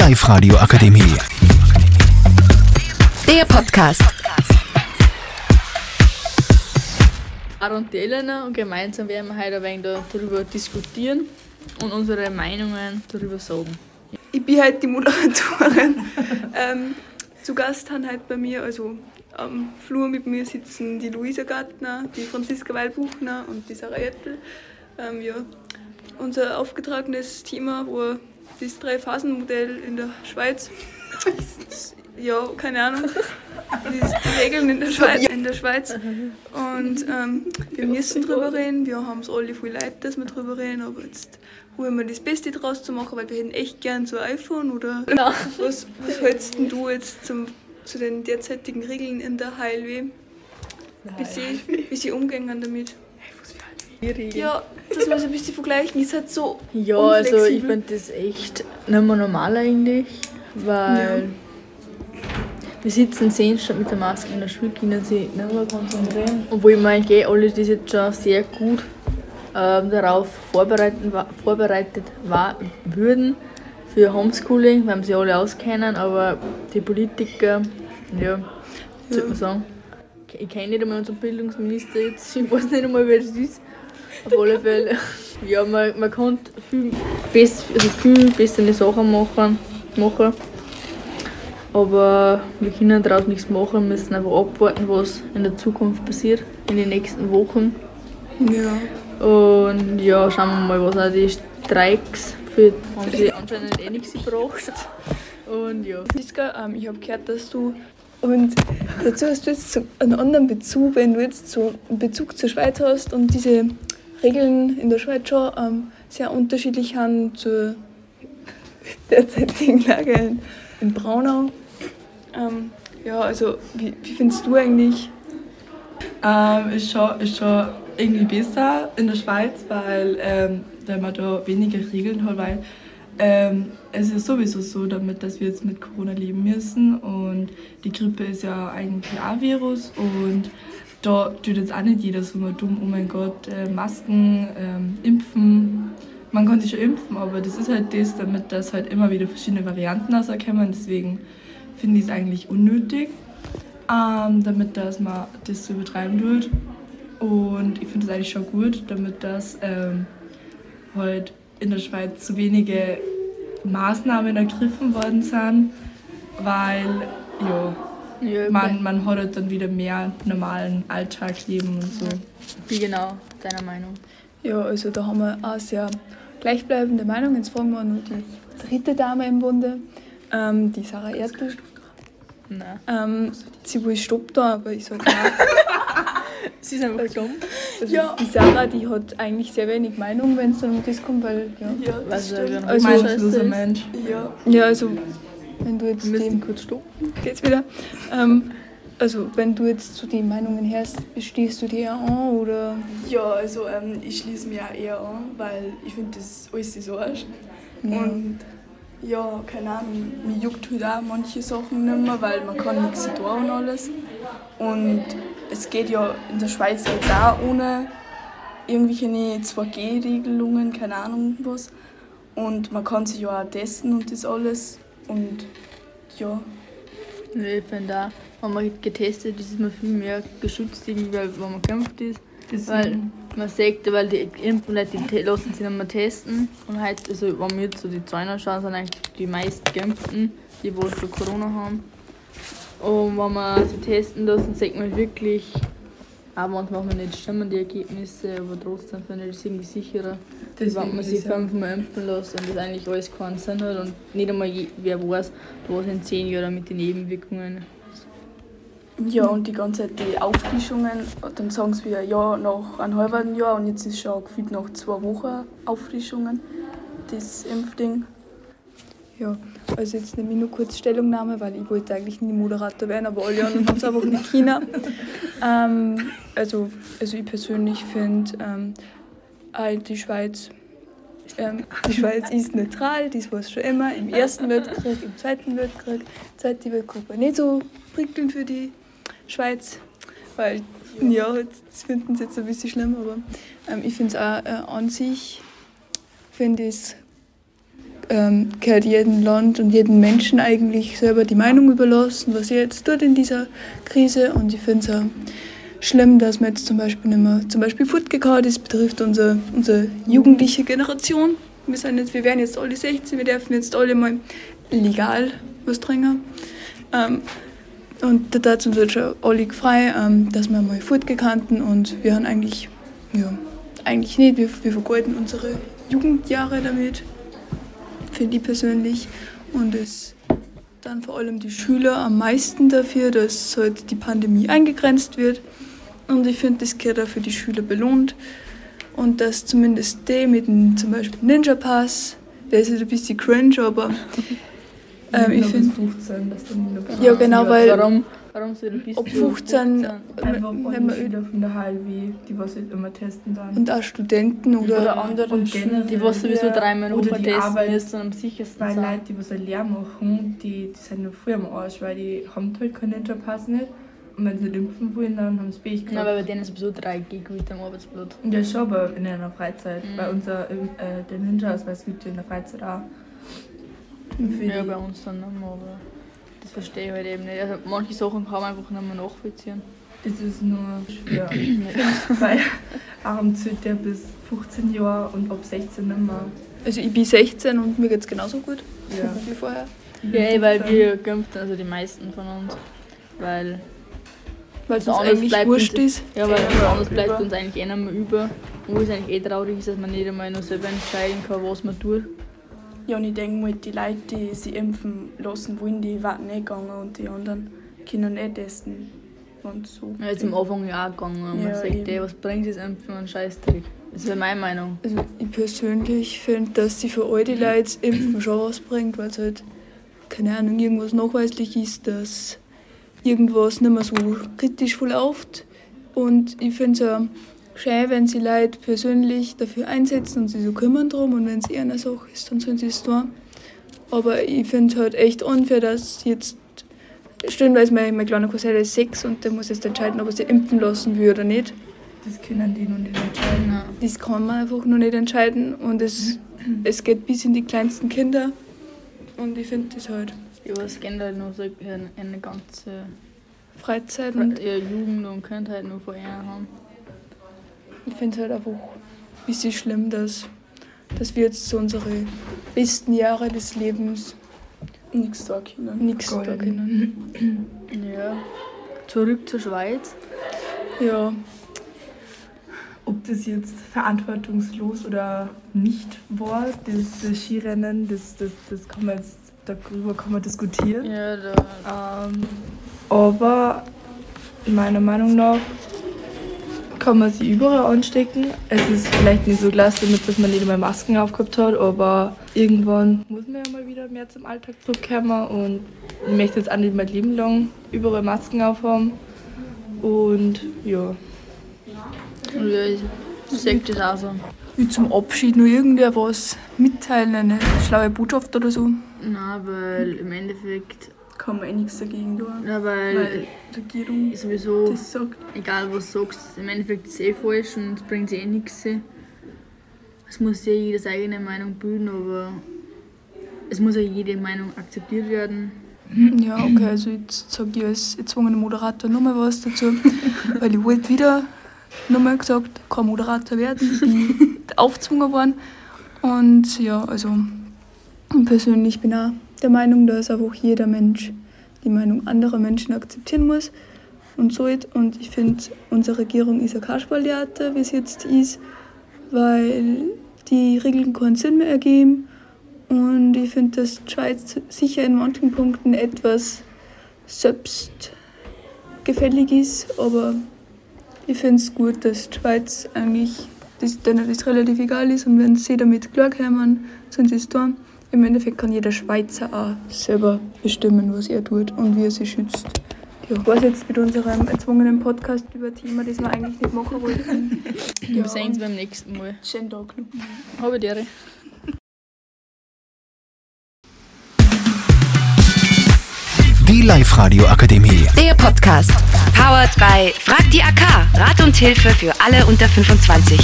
Live Radio Akademie. Der Podcast. Aaron und Elena und gemeinsam werden wir heute ein wenig darüber diskutieren und unsere Meinungen darüber sagen. Ich bin halt die Moderatorin. ähm, zu Gast haben halt bei mir, also am Flur mit mir sitzen die Luisa Gartner, die Franziska Weilbuchner und die Sarah Jettel. Ähm, ja, unser aufgetragenes Thema war das Drei-Phasen-Modell in der Schweiz. ja, keine Ahnung. Die, die Regeln in der Schweiz. In der Schweiz. Und ähm, wir müssen drüber reden. Wir haben es alle viel leid, dass wir drüber reden, aber jetzt probieren wir das Beste draus zu machen, weil wir hätten echt gern so ein iPhone oder was, was hältst denn du jetzt zum, zu den derzeitigen Regeln in der HLW? Wie sie, wie sie umgehen damit? Ja, dass wir es ein bisschen vergleichen, ist halt so Ja, also ich unflexibel. finde das echt nicht mehr normal eigentlich, weil wir sitzen zehn Stunden mit der Maske in der Schule, können sich nicht mehr konzentrieren. Obwohl ich meine, eh alle das jetzt schon sehr gut ähm, darauf vorbereiten, vorbereitet war, würden für Homeschooling, weil sie alle auskennen, aber die Politiker, ja, sollte man sagen. Ich kenne nicht einmal unseren Bildungsminister jetzt, ich weiß nicht einmal, wer das ist. Auf alle Fälle. Ja, man, man kann viel, bess, also viel bessere Sachen machen, machen. Aber wir können daraus nichts machen, wir müssen einfach abwarten, was in der Zukunft passiert, in den nächsten Wochen. Ja. Und ja, schauen wir mal, was auch die Streiks für haben sie anscheinend eh nichts gebracht. Und ja. Franziska, ähm, ich habe gehört, dass du und dazu hast du jetzt einen anderen Bezug, wenn du jetzt so einen Bezug zur Schweiz hast und diese Regeln in der Schweiz schon ähm, sehr unterschiedlich sind zur derzeitigen Lage in, in Braunau. Ähm, ja, also wie, wie findest du eigentlich? Ähm, ist, schon, ist schon irgendwie besser in der Schweiz, weil, ähm, weil man da weniger Regeln hat, weil ähm, es ist sowieso so damit, dass wir jetzt mit Corona leben müssen und die Grippe ist ja eigentlich ein Virus und da tut jetzt auch nicht jeder so mal dumm, oh mein Gott, äh, Masken, ähm, Impfen. Man kann sich schon impfen, aber das ist halt das, damit das halt immer wieder verschiedene Varianten rauskommen. Deswegen finde ich es eigentlich unnötig ähm, damit das mal das so übertreiben wird. Und ich finde es eigentlich schon gut, damit das ähm, halt in der Schweiz zu wenige Maßnahmen ergriffen worden sind, weil ja, ja man, man hat halt dann wieder mehr normalen Alltagsleben und so. Wie genau deiner Meinung? Ja, also da haben wir auch sehr gleichbleibende Meinung. Jetzt fragen wir noch die dritte Dame im Bunde, ähm, die Sarah Erdl. Nein. Ähm, sie will Stopp da, aber ich sage nein. Sie ist einfach dumm. Also Die Sarah, die hat eigentlich sehr wenig Meinung, wenn es dann um das kommt, weil ja. Du, wer Also- also, Meinungsloser Mensch. Ja, ja also wenn du jetzt Wir müssen kurz stoppen. geht's wieder. Ähm, also wenn du jetzt zu den Meinungen hörst, bestehst du die ja an oder Ja, also ähm, ich schließe mich auch eher an, weil ich finde das alles ist Arsch. Und ja, keine Ahnung, mir juckt halt auch manche Sachen nicht mehr, weil man kann nichts tun und alles. Und es geht ja in der Schweiz jetzt auch ohne irgendwelche 2G-Regelungen, keine Ahnung was. Und man kann sich ja auch testen und das alles. Und ja, Nee, ich finde auch, wenn man getestet ist, ist man viel mehr geschützt, irgendwie, weil- wenn man geimpft ist. Weil man sagt, weil die impfen die lassen sich nicht mehr testen. Und halt, also wenn wir jetzt so die Zahlen anschauen, sind eigentlich die meisten Geimpften, die wohl schon Corona haben. Und wenn man sie testen lassen, sagt man wirklich, auch manchmal machen nicht stimmen die Ergebnisse, aber trotzdem finde ich das irgendwie sicherer. Wenn man sich fünfmal impfen lässt und das eigentlich alles keinen Sinn hat und nicht einmal je, wer weiß, was in zehn Jahren mit den Nebenwirkungen Ja, und die ganze Zeit die Auffrischungen, dann sagen sie wieder, ja, nach einem halben Jahr und jetzt ist schon gefühlt nach zwei Wochen Auffrischungen, das Impfding. Ja, also jetzt nehme ich nur kurz Stellungnahme, weil ich wollte eigentlich nie Moderator werden, aber alle anderen haben es einfach nicht China. Ähm, also, also ich persönlich finde, ähm, äh, die Schweiz ähm, die Schweiz ist neutral, das war es schon immer, im Ersten Weltkrieg, im Zweiten Weltkrieg. Zweite Weltkrieg war nicht so prickelnd für die Schweiz, weil, ja, das finden sie jetzt ein bisschen schlimm, aber ähm, ich finde es auch äh, an sich, finde ich ähm, gehört jedem Land und jedem Menschen eigentlich selber die Meinung überlassen, was er jetzt tut in dieser Krise. Und ich finde es auch schlimm, dass man jetzt zum Beispiel nicht mehr zum Beispiel fortgegangen ist, betrifft unsere, unsere jugendliche Generation. Wir, sind jetzt, wir werden jetzt alle 16, wir dürfen jetzt alle mal legal was trinken. Ähm, und da tat uns schon alle frei, ähm, dass wir mal fortgekannt und wir haben eigentlich, ja, eigentlich nicht, wir, wir vergeuden unsere Jugendjahre damit, finde ich persönlich. Und es dann vor allem die Schüler am meisten dafür, dass halt die Pandemie eingegrenzt wird. Und ich finde, das gehört auch für die Schüler belohnt. Und dass zumindest die mit dem zum Beispiel Ninja Pass, der ist halt ein bisschen cringe, aber ähm, ich finde. Ja, genau, weil. Warum, warum soll ein bisschen Ab 15, Einfach wenn wenn man Schüler von der HLW, die was halt immer testen dann. und auch Studenten oder, Oder andere Und Schüler, generell die was sowieso dreimal oder die testen Arbeit müssen am sichersten Weil sind. Leute, die was eine Lehre machen, die, die sind noch früh am Arsch, weil die haben halt keinen Ninja-Pass nicht. Und wenn sie nicht impfen wollen, dann haben sie Pech gehabt. weil bei denen ist sowieso 3G gut am Arbeitsblatt. Ja, schon, aber in einer Freizeit. Mhm. Weil unser, äh, der Ninja-Ausweis gibt ja in der Freizeit auch. Ja, bei uns dann mehr, aber das verstehe ich halt eben nicht. Also manche Sachen kann man einfach nicht mehr nachvollziehen. Das ist nur schwer. weil Arm zählt der bis 15 Jahre und ab 16 nicht mehr. Also ich bin 16 und mir geht es genauso gut Ja. wie vorher. Ja, weil wir geimpft also die meisten von uns. Weil, Weil es uns eigentlich bleibt wurscht uns- ist. ja, weil Ja, was anderes über. bleibt uns eigentlich eh nicht mehr über. Und es eigentlich eh traurig ist, dass man nicht einmal noch selber entscheiden kann, was man tut. Ja, und ich denke mal, die Leute, die sich impfen lassen wollen, die warten nicht gegangen und die anderen können nicht testen. Und so. Ja, jetzt am Anfang ja auch gegangen. Und man Ja, sagt, ey, was bringt das Impfen? Ein Scheißtrick. Das wäre meine Meinung. Also ich persönlich finde, dass sie für all die Leute Impfen schon was bringt, weil es halt, keine Ahnung, irgendwas nachweislich ist, dass irgendwas nicht mehr so kritisch verläuft. Und ich finde es auch schön, wenn sie Leute persönlich dafür einsetzen und sie so kümmern drum und wenn es eher eine Sache ist, dann sollen sie es tun. Aber ich finde es halt echt unfair, dass jetzt stellenweise mein, mein kleiner Cousin ist sechs und der muss jetzt entscheiden, ob er sich impfen lassen will oder nicht. Das können die noch nicht entscheiden. Ja. Das kann man einfach noch nicht entscheiden und es, es geht bis in die kleinsten Kinder. Und ich finde das halt Ja, es generell noch so eine, ganze Freizeit und ja, Jugend und Kindheit nur vor einer haben. Ich finde es halt einfach ein bisschen schlimm, dass, dass wir jetzt so unsere besten Jahre des Lebens Nichts da können. nichts da können. Ja. Zurück zur Schweiz. Ja, Ob das jetzt verantwortungslos oder nicht war, das, das Skirennen, das, das, das kann man jetzt, darüber kann man diskutieren. Ja, da. Ähm, aber meiner Meinung nach kann man sie überall anstecken. Es ist vielleicht nicht so klasse, damit dass man nicht immer Masken aufgehabt hat, aber irgendwann muss man ja mal wieder mehr zum Alltag zurückkommen und ich möchte jetzt auch nicht mein Leben lang überall Masken aufhaben. Und ja. Ja, ich sehe das auch so. wie zum Abschied nur irgendwer was mitteilen, eine schlaue Botschaft oder so. Nein, weil im Endeffekt. Kann man eh nichts dagegen tun. Ja, weil, Weil die Regierung sowieso, das sagt. egal was du sagst, im Endeffekt ist es eh falsch und es bringt eh nichts. Es muss ja jeder seine eigene Meinung bilden, aber es muss ja jede Meinung akzeptiert werden. Ja, okay, also jetzt sage ich als erzwungener Moderator nochmal was dazu, weil ich wollte wieder nochmal gesagt, kein Moderator werden, ich bin aufgezwungen worden. Und ja, also ich persönlich bin auch der Meinung, dass einfach jeder Mensch die Meinung anderer Menschen akzeptieren muss und so. Und ich finde, unsere Regierung ist ein Kasperltheater, wie es jetzt ist, weil die Regeln keinen Sinn mehr ergeben. Und ich finde, dass die Schweiz sicher in manchen Punkten etwas selbstgefällig ist, aber ich finde es gut, dass die Schweiz eigentlich, dass denen das relativ egal ist und wenn sie damit klarkommen, sind sie es tun. Im Endeffekt kann jeder Schweizer auch selber bestimmen, was er tut und wie er sich schützt. Ja, was jetzt mit unserem erzwungenen Podcast über ein Thema, das wir eigentlich nicht machen wollten. Wir sehen uns beim nächsten Mal. Schönen Tag noch. Habe dir. Die Live-Radio Akademie. Der Podcast. Powered by Frag die AK. Rat und Hilfe für alle unter 25.